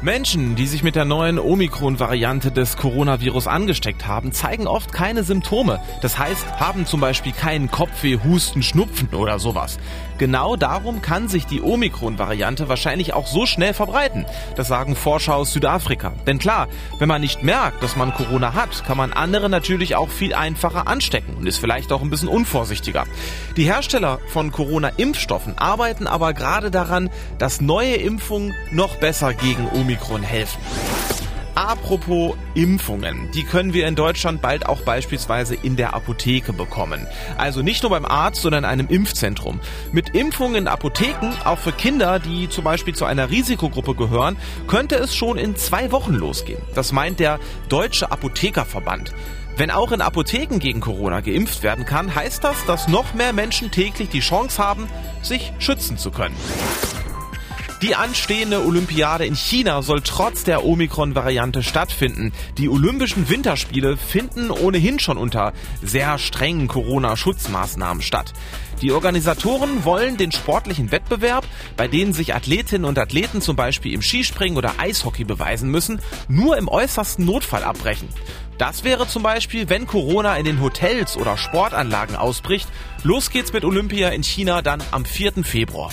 Menschen, die sich mit der neuen Omikron-Variante des Coronavirus angesteckt haben, zeigen oft keine Symptome. Das heißt, haben zum Beispiel keinen Kopfweh, Husten, Schnupfen oder sowas. Genau darum kann sich die Omikron-Variante wahrscheinlich auch so schnell verbreiten. Das sagen Forscher aus Südafrika. Denn klar, wenn man nicht merkt, dass man Corona hat, kann man andere natürlich auch viel einfacher anstecken und ist vielleicht auch ein bisschen unvorsichtiger. Die Hersteller von Corona-Impfstoffen arbeiten aber gerade daran, dass neue Impfungen noch besser gegen Omikron Omikron helfen. Apropos Impfungen, die können wir in Deutschland bald auch beispielsweise in der Apotheke bekommen. Also nicht nur beim Arzt, sondern in einem Impfzentrum. Mit Impfungen in Apotheken, auch für Kinder, die zum Beispiel zu einer Risikogruppe gehören, könnte es schon in zwei Wochen losgehen. Das meint der Deutsche Apothekerverband. Wenn auch in Apotheken gegen Corona geimpft werden kann, heißt das, dass noch mehr Menschen täglich die Chance haben, sich schützen zu können. Die anstehende Olympiade in China soll trotz der Omikron-Variante stattfinden. Die Olympischen Winterspiele finden ohnehin schon unter sehr strengen Corona-Schutzmaßnahmen statt. Die Organisatoren wollen den sportlichen Wettbewerb, bei denen sich Athletinnen und Athleten zum Beispiel im Skispringen oder Eishockey beweisen müssen, nur im äußersten Notfall abbrechen. Das wäre zum Beispiel, wenn Corona in den Hotels oder Sportanlagen ausbricht. Los geht's mit Olympia in China dann am 4. Februar.